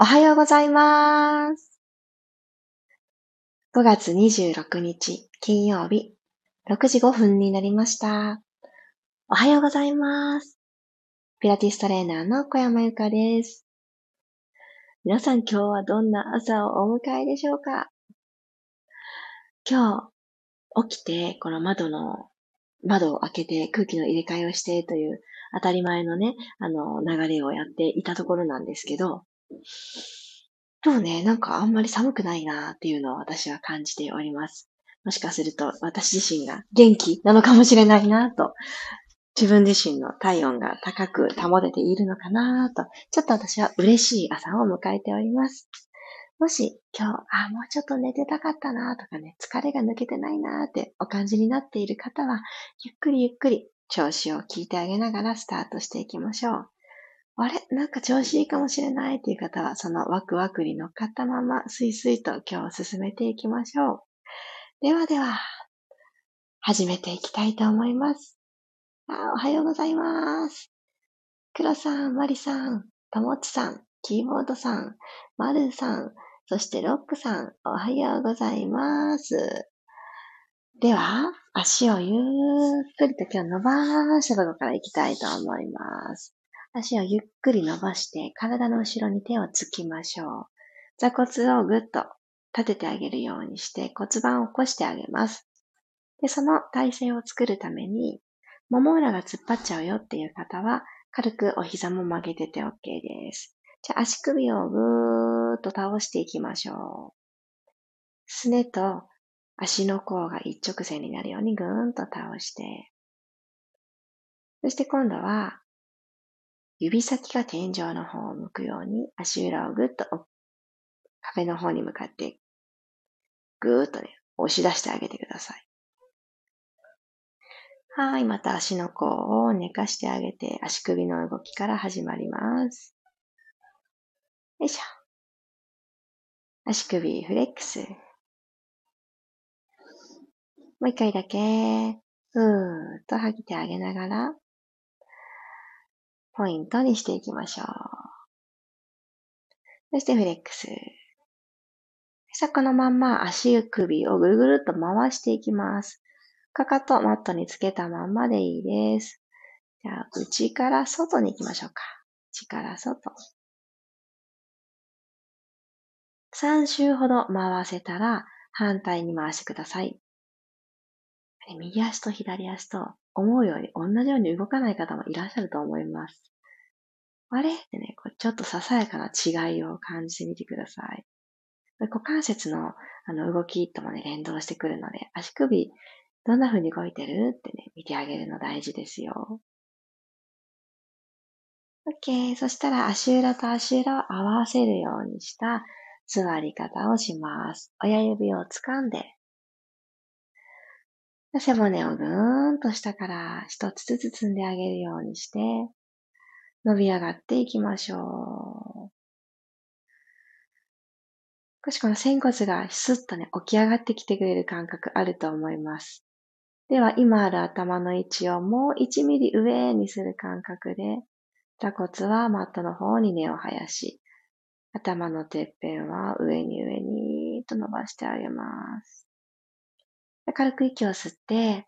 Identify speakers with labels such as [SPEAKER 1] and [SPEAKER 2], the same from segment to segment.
[SPEAKER 1] おはようございます。5月26日金曜日6時5分になりました。おはようございます。ピラティストレーナーの小山由かです。皆さん今日はどんな朝をお迎えでしょうか？今日起きてこの窓の窓を開けて空気の入れ替えをしてという当たり前のね、あの流れをやっていたところなんですけど、今日ね、なんかあんまり寒くないなっていうのを私は感じております。もしかすると私自身が元気なのかもしれないなと、自分自身の体温が高く保てているのかなと、ちょっと私は嬉しい朝を迎えております。もし今日、あ、もうちょっと寝てたかったなとかね、疲れが抜けてないなってお感じになっている方は、ゆっくりゆっくり調子を聞いてあげながらスタートしていきましょう。あれ？なんか調子いいかもしれないっていう方は、そのワクワクに乗っかったまま、スイスイと今日進めていきましょう。ではでは、始めていきたいと思います。あおはようございます。黒さん、マリさん、ともちさん、キーボードさん、まるさん、そしてロックさん、おはようございます。では、足をゆっくりと今日伸ばしたところから行きたいと思います。足をゆっくり伸ばして体の後ろに手をつきましょう。座骨をぐっと立ててあげるようにして骨盤を起こしてあげます。で、その体勢を作るために、もも裏が突っ張っちゃうよっていう方は、軽くお膝も曲げてて OK です。じゃあ足首をぐーっと倒していきましょう。すねと足の甲が一直線になるようにぐーんと倒して、そして今度は指先が天井の方を向くように足裏をぐっと壁の方に向かってぐーっとね、押し出してあげてください。はい、また足の甲を寝かしてあげて足首の動きから始まります。よいしょ。足首フレックス。もう一回だけ、ふーっと吐いてあげながら、ポイントにしていきましょう。そしてフレックス。さあ、このまんま足首をぐるぐるっと回していきます。かかとマットにつけたまんまでいいです。じゃあ、内から外に行きましょうか。内から外。3周ほど回せたら反対に回してください。右足と左足と思うように同じように動かない方もいらっしゃると思います。あれ？ってね、ちょっとささやかな違いを感じてみてください。股関節のあの動きともね、連動してくるので、足首、どんな風に動いてる？ってね、見てあげるの大事ですよ。OK。そしたら足裏と足裏を合わせるようにした座り方をします。親指を掴んで、背骨をぐーんと下から一つずつ積んであげるようにして、伸び上がっていきましょう。少しこの仙骨がスッとね、起き上がってきてくれる感覚あると思います。では、今ある頭の位置をもう1ミリ上にする感覚で、座骨はマットの方に根を生やし、頭のてっぺんは上に上にと伸ばしてあげます。軽く息を吸って、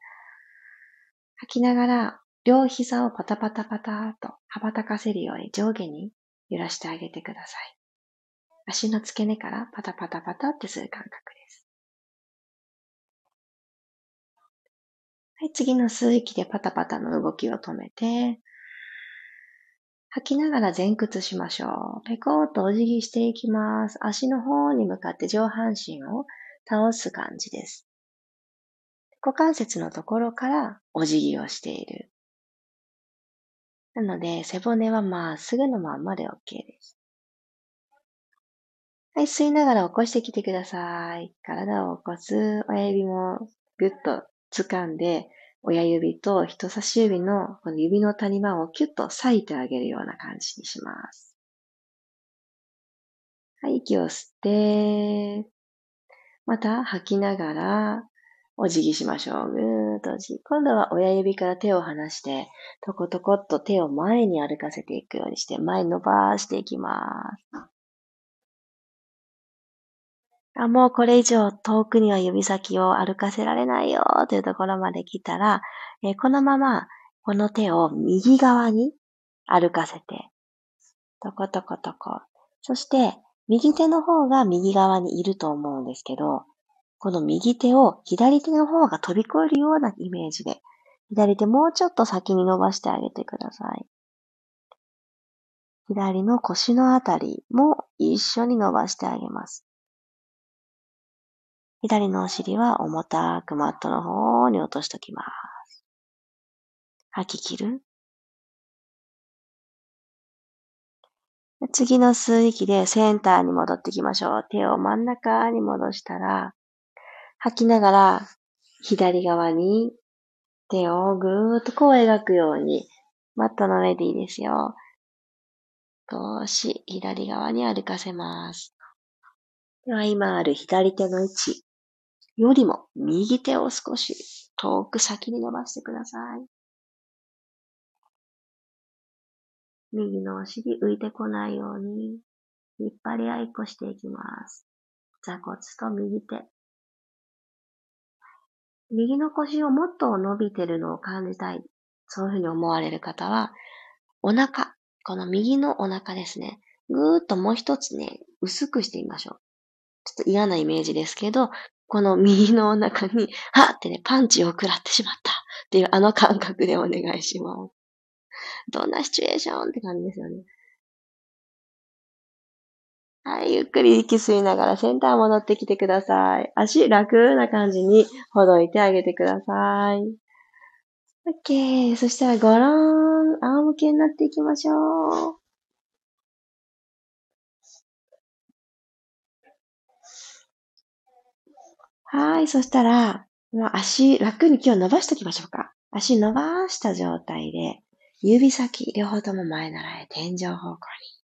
[SPEAKER 1] 吐きながら両膝をパタパタパタと羽ばたかせるように上下に揺らしてあげてください。足の付け根からパタパタパタってする感覚です。はい、次の吸う息でパタパタの動きを止めて、吐きながら前屈しましょう。ペコーとお辞儀していきます。足の方に向かって上半身を倒す感じです。股関節のところからお辞儀をしている。なので、背骨はまっすぐのまんまで OK です。はい、吸いながら起こしてきてください。体を起こす。親指もぐっと掴んで、親指と人差し指のこの指の谷間をキュッと裂いてあげるような感じにします。はい、息を吸って、また吐きながらお辞儀しましょう。ぐーっとお辞儀。今度は親指から手を離して、とことこっと手を前に歩かせていくようにして、前伸ばしていきます。あ、もうこれ以上遠くには指先を歩かせられないよというところまで来たら、え、このままこの手を右側に歩かせて、トコトコトコ。そして、右手の方が右側にいると思うんですけど、この右手を左手の方が飛び越えるようなイメージで、左手もうちょっと先に伸ばしてあげてください。左の腰のあたりも一緒に伸ばしてあげます。左のお尻は重たくマットの方に落としときます。吐き切る。次の吸う息でセンターに戻ってきましょう。手を真ん中に戻したら、吐きながら左側に手をぐーっとこう描くように、マットの上でいいですよ。少し左側に歩かせます。では今ある左手の位置よりも右手を少し遠く先に伸ばしてください。右のお尻浮いてこないように、引っ張り合いっこしていきます。座骨と右手。右の腰をもっと伸びてるのを感じたい。そういうふうに思われる方は、お腹、この右のお腹ですね。ぐーっともう一つね、薄くしてみましょう。ちょっと嫌なイメージですけど、この右のお腹に、はってね、パンチを食らってしまったっていうあの感覚でお願いします。どんなシチュエーションって感じですよね。はい、ゆっくり息吸いながらセンター戻ってきてください。足楽な感じにほどいてあげてください。OK。そしたらごろーん、仰向けになっていきましょう。はい。そしたら、まあ、足、楽に今日伸ばしておきましょうか。足伸ばした状態で、指先、両方とも前習え、天井方向に。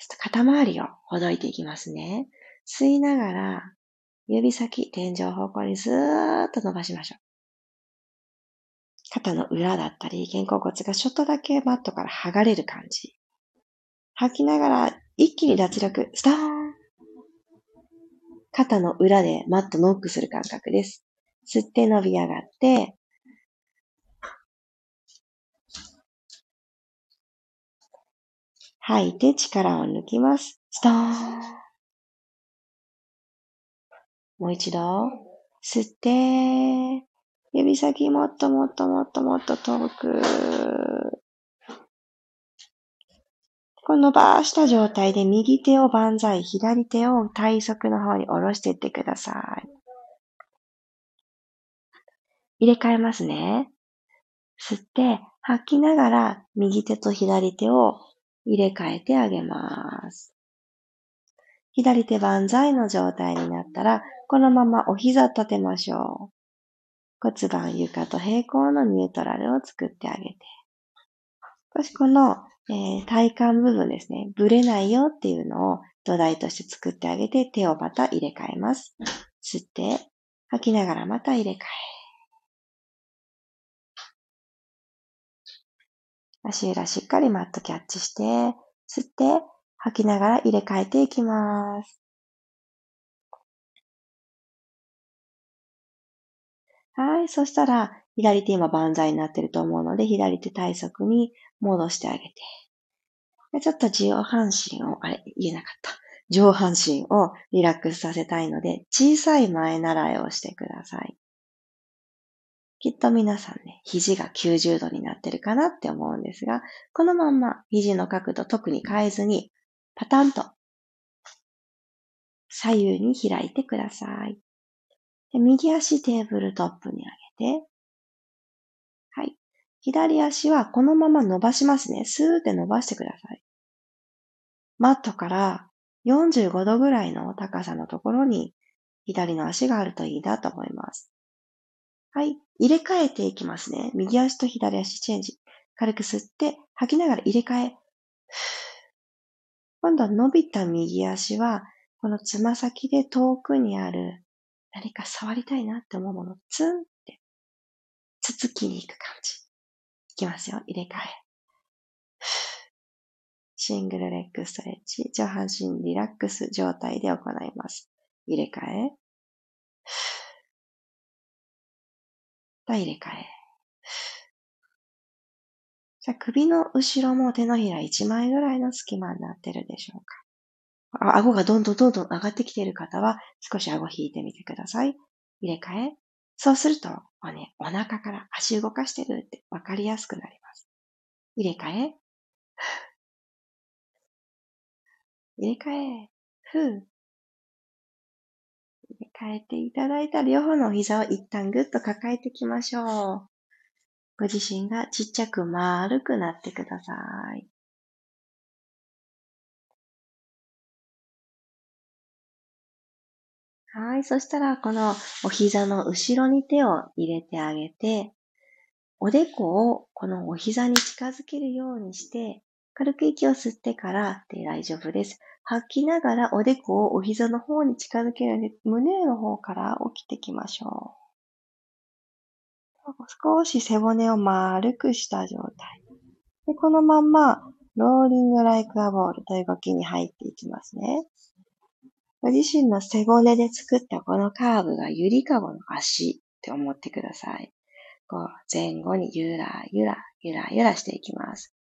[SPEAKER 1] ちょっと肩周りをほどいていきますね。吸いながら、指先、天井方向にずーっと伸ばしましょう。肩の裏だったり、肩甲骨がちょっとだけマットから剥がれる感じ。吐きながら、一気に脱力、スターン肩の裏でマットノックする感覚です。吸って伸び上がって、吐いて力を抜きます。ストーン。もう一度、吸って、指先もっともっともっともっと遠く。この伸ばした状態で右手を万歳、左手を体側の方に下ろしていってください。入れ替えますね。吸って、吐きながら右手と左手を入れ替えてあげます。左手万歳の状態になったら、このままお膝立てましょう。骨盤床と平行のニュートラルを作ってあげて。少しこの、えー、体幹部分ですね、ぶれないよっていうのを土台として作ってあげて、手をまた入れ替えます。吸って、吐きながらまた入れ替え。足裏しっかりマットキャッチして、吸って、吐きながら入れ替えていきます。はい。そしたら、左手今万歳になってると思うので、左手体側に戻してあげて。ちょっと上半身を、あれ、言えなかった。上半身をリラックスさせたいので、小さい前習いをしてください。きっと皆さんね、肘が90度になってるかなって思うんですが、このまんま肘の角度特に変えずに、パタンと左右に開いてください。で右足テーブルトップに上げて、はい。左足はこのまま伸ばしますね。スーって伸ばしてください。マットから45度ぐらいの高さのところに左の足があるといいなと思います。はい。入れ替えていきますね。右足と左足チェンジ。軽く吸って、吐きながら入れ替え。今度は伸びた右足は、このつま先で遠くにある何か触りたいなって思うもの、ツンって、つつきに行く感じ。いきますよ。入れ替え。シングルレッグストレッチ。上半身リラックス状態で行います。入れ替え。入れ替え。じゃあ首の後ろも手のひら1枚ぐらいの隙間になってるでしょうか。あ顎がどんどんどんどん上がってきている方は少し顎引いてみてください。入れ替え。そうすると、ね、お腹から足動かしてるってわかりやすくなります。入れ替え。入れ替え。ふう。入れ替えていただいた両方の膝を一旦ぐっと抱えていきましょう。ご自身がちっちゃく丸くなってください。はい。そしたら、このお膝の後ろに手を入れてあげて、おでこをこのお膝に近づけるようにして、軽く息を吸ってからで大丈夫です。吐きながらおでこをお膝の方に近づけるので、胸の方から起きていきましょう。少し背骨を丸くした状態。でこのまんま、ローリングライクアボールという動きに入っていきますね。ご自身の背骨で作ったこのカーブがゆりかごの足って思ってください。こう前後にゆらゆらゆらゆらしていきます。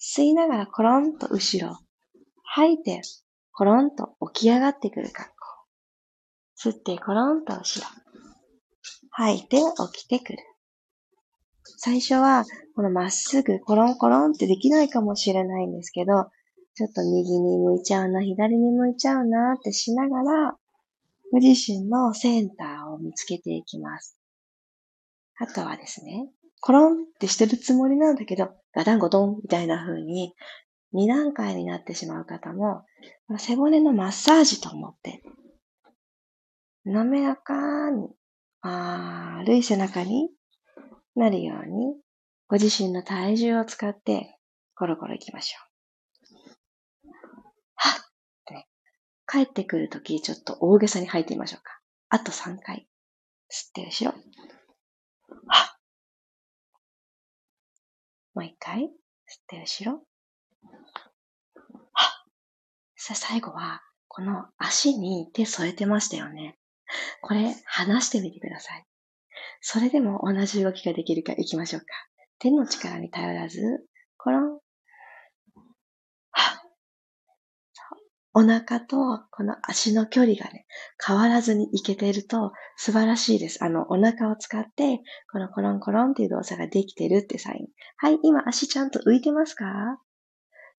[SPEAKER 1] 吸いながらコロンと後ろ。吐いてコロンと起き上がってくる格好。吸ってコロンと後ろ。吐いて起きてくる。最初はこのまっすぐコロンコロンってできないかもしれないんですけど、ちょっと右に向いちゃうな、左に向いちゃうなってしながら、ご自身のセンターを見つけていきます。あとはですね、コロンってしてるつもりなんだけど、ガタンゴトンみたいな風に、二段階になってしまう方も、背骨のマッサージと思って、滑らかに、丸い背中になるように、ご自身の体重を使って、コロコロいきましょう。はっってね。帰ってくるとき、ちょっと大げさに吐いてみましょうか。あと3回。吸って後ろ。はっ。もう一回。吸って後ろ。最後は、この足に手添えてましたよね。これ、離してみてください。それでも同じ動きができるかいきましょうか。手の力に頼らず、コロン、お腹とこの足の距離がね、変わらずにいけていると素晴らしいです。あの、お腹を使って、このコロンコロンっていう動作ができてるってサイン。はい、今足ちゃんと浮いてますか？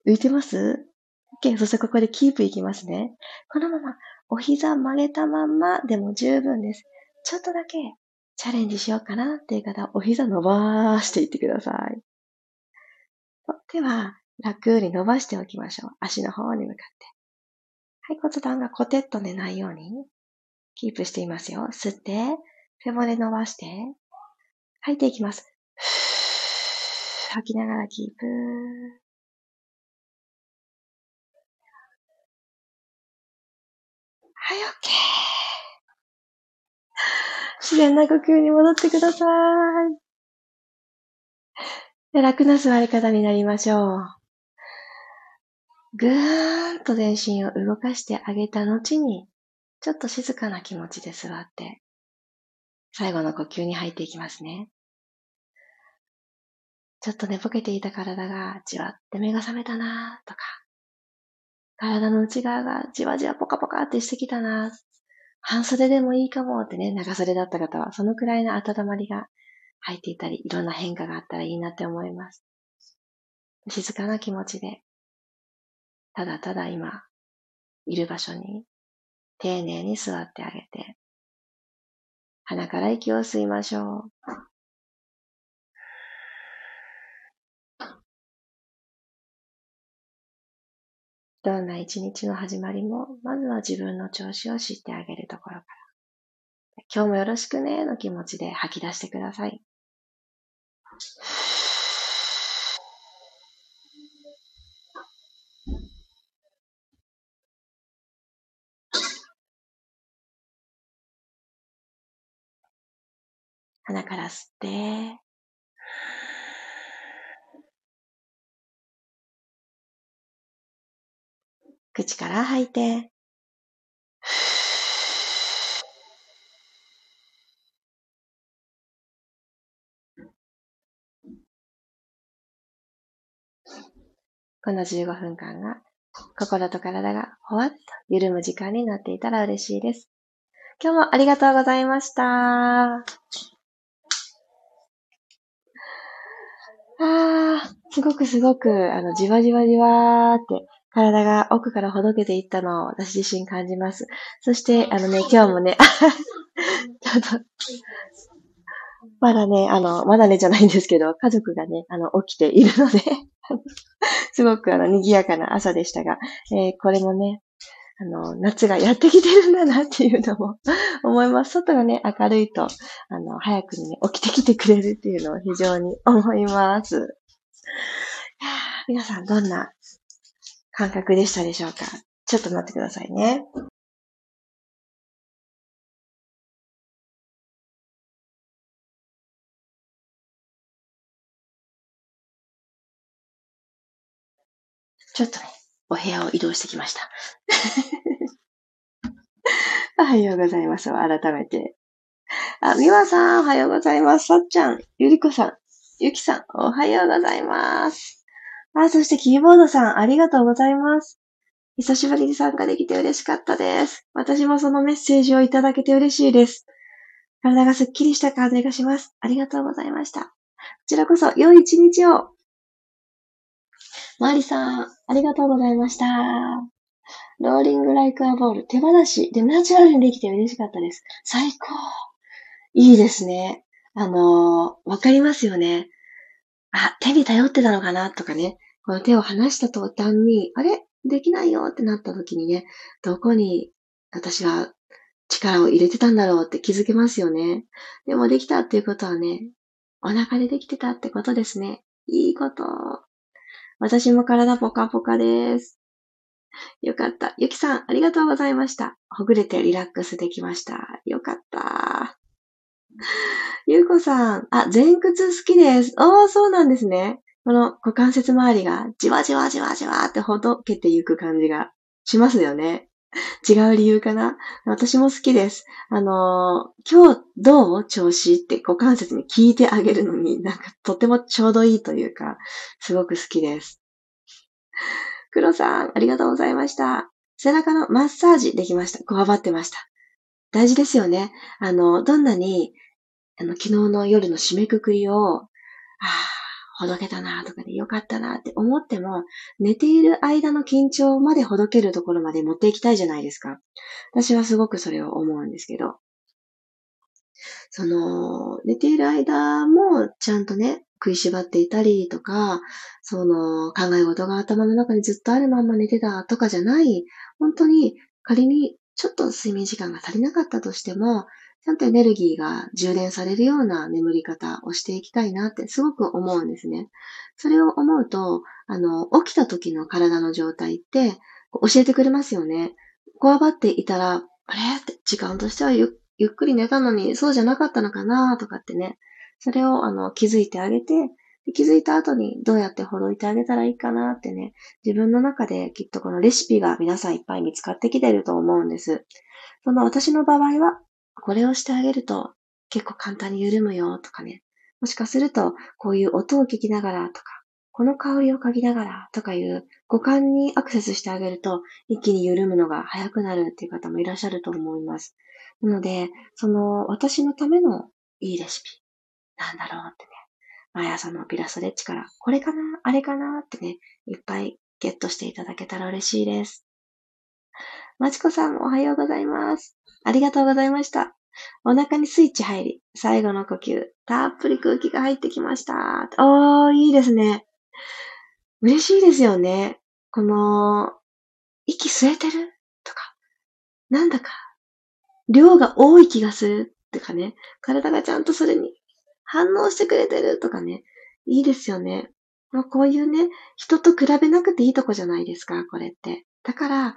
[SPEAKER 1] 浮いてます？?OK、そしてここでキープいきますね。このままお膝曲げたまんまでも十分です。ちょっとだけチャレンジしようかなっていう方はお膝伸ばしていってください。では、楽に伸ばしておきましょう。足の方に向かって。はい、骨盤がコテッと寝ないようにキープしていますよ。吸って、背骨伸ばして、吐いていきます。吐きながらキープ。はい、OK。自然な呼吸に戻ってください。楽な座り方になりましょう。ぐーんと全身を動かしてあげた後に、ちょっと静かな気持ちで座って、最後の呼吸に入っていきますね。ちょっと寝ぼけていた体がじわって目が覚めたなーとか、体の内側がじわじわポカポカってしてきたな半袖でもいいかもってね、長袖だった方は、そのくらいの温まりが入っていたり、いろんな変化があったらいいなって思います。静かな気持ちでただただ今、いる場所に丁寧に座ってあげて、鼻から息を吸いましょう。どんな一日の始まりも、まずは自分の調子を知ってあげるところから。今日もよろしくねの気持ちで吐き出してください。鼻から吸って、口から吐いて、この15分間が心と体がほわっと緩む時間になっていたら嬉しいです。今日もありがとうございました。ああ、すごくすごく、あの、じわじわじわーって体が奥からほどけていったのを私自身感じます。そして、あのね、今日もね、ちょっと、まだね、あの、まだねじゃないんですけど、家族がね、あの、起きているので すごくあの、賑やかな朝でしたが、えー、これもね、あの、夏がやってきてるんだなっていうのも 思います。外がね、明るいと、あの、早くにね、起きてきてくれるっていうのを非常に思います。皆さんどんな感覚でしたでしょうか？ちょっと待ってくださいね。ちょっとね、お部屋を移動してきました。おはようございます。改めて。あ、みわさん、おはようございます。さっちゃん、ゆりこさん、ゆきさん、おはようございます。あ、そしてキーボードさん、ありがとうございます。久しぶりに参加できて嬉しかったです。私もそのメッセージをいただけて嬉しいです。体がすっきりした感じがします。ありがとうございました。こちらこそ、良い一日を。マリさん、ありがとうございました。ローリングライクアボール、手放しでナチュラルにできて嬉しかったです。最高。いいですね。あのー、わかりますよね。あ、手に頼ってたのかな？とかね。この手を離した途端に、あれ？できないよってなった時にね、どこに私は力を入れてたんだろうって気づけますよね。でもできたっていうことはね、お腹でできてたってことですね。いいこと。私も体ポカポカです。よかった。ゆきさん、ありがとうございました。ほぐれてリラックスできました。よかった。ゆうこさん、あ、前屈好きです。ああ、そうなんですね。この股関節周りがじわじわじわじわってほどけていく感じがしますよね。違う理由かな？私も好きです。あのー、今日どう？調子って股関節に聞いてあげるのになんかとてもちょうどいいというか、すごく好きです。黒さん、ありがとうございました。背中のマッサージできました。こわばってました。大事ですよね。あの、どんなに、あの、昨日の夜の締めくくりを、ああ、ほどけたなとかでよかったなって思っても、寝ている間の緊張までほどけるところまで持っていきたいじゃないですか。私はすごくそれを思うんですけど。その、寝ている間もちゃんとね、食いしばっていたりとか、その考え事が頭の中にずっとあるまんま寝てたとかじゃない、本当に仮にちょっと睡眠時間が足りなかったとしても、ちゃんとエネルギーが充電されるような眠り方をしていきたいなってすごく思うんですね。それを思うと、あの、起きた時の体の状態って教えてくれますよね。こわばっていたら、あれ？って時間としてはゆっくり寝たのにそうじゃなかったのかなとかってね。それをあの気づいてあげて、気づいた後にどうやってほどいてあげたらいいかなってね、自分の中できっとこのレシピが皆さんいっぱい見つかってきてると思うんです。その私の場合は、これをしてあげると結構簡単に緩むよとかね。もしかすると、こういう音を聞きながらとか、この香りを嗅ぎながらとかいう五感にアクセスしてあげると、一気に緩むのが早くなるっていう方もいらっしゃると思います。なので、その私のためのいいレシピ、なんだろうってね、毎朝のピラストレッチから、これかなあれかなってね、いっぱいゲットしていただけたら嬉しいです。まちこさん、おはようございます。ありがとうございました。お腹にスイッチ入り、最後の呼吸、たっぷり空気が入ってきました。おー、いいですね。嬉しいですよね。この、息吸えてる？とか、なんだか、量が多い気がする？とかね、体がちゃんとそれに反応してくれてる？とかね、いいですよね。まあ、こういうね、人と比べなくていいとこじゃないですか、これって。だから、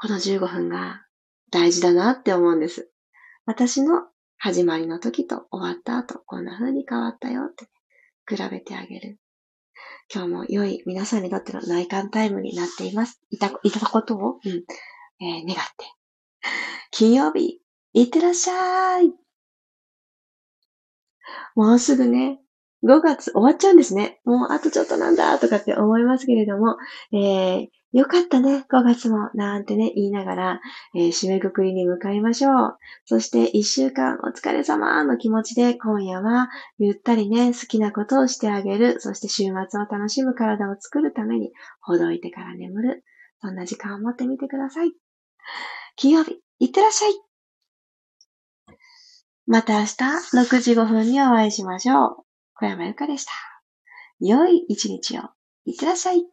[SPEAKER 1] この15分が大事だなって思うんです。私の始まりの時と終わった後、こんな風に変わったよって、比べてあげる。今日も良い皆さんにとっての内観タイムになっています。いた、いたことを、うん、えー、願って。金曜日、いってらっしゃいもうすぐね、5月終わっちゃうんですね。もうあとちょっとなんだとかって思いますけれども、えー、よかったね、5月も、なんてね、言いながら、えー、締めくくりに向かいましょう。そして1週間お疲れ様の気持ちで今夜はゆったりね、好きなことをしてあげる。そして週末を楽しむ体を作るために、ほどいてから眠る。そんな時間を持ってみてください。金曜日、いってらっしゃい。また明日6時5分にお会いしましょう。小山由かでした。良い一日を。いってらっしゃい。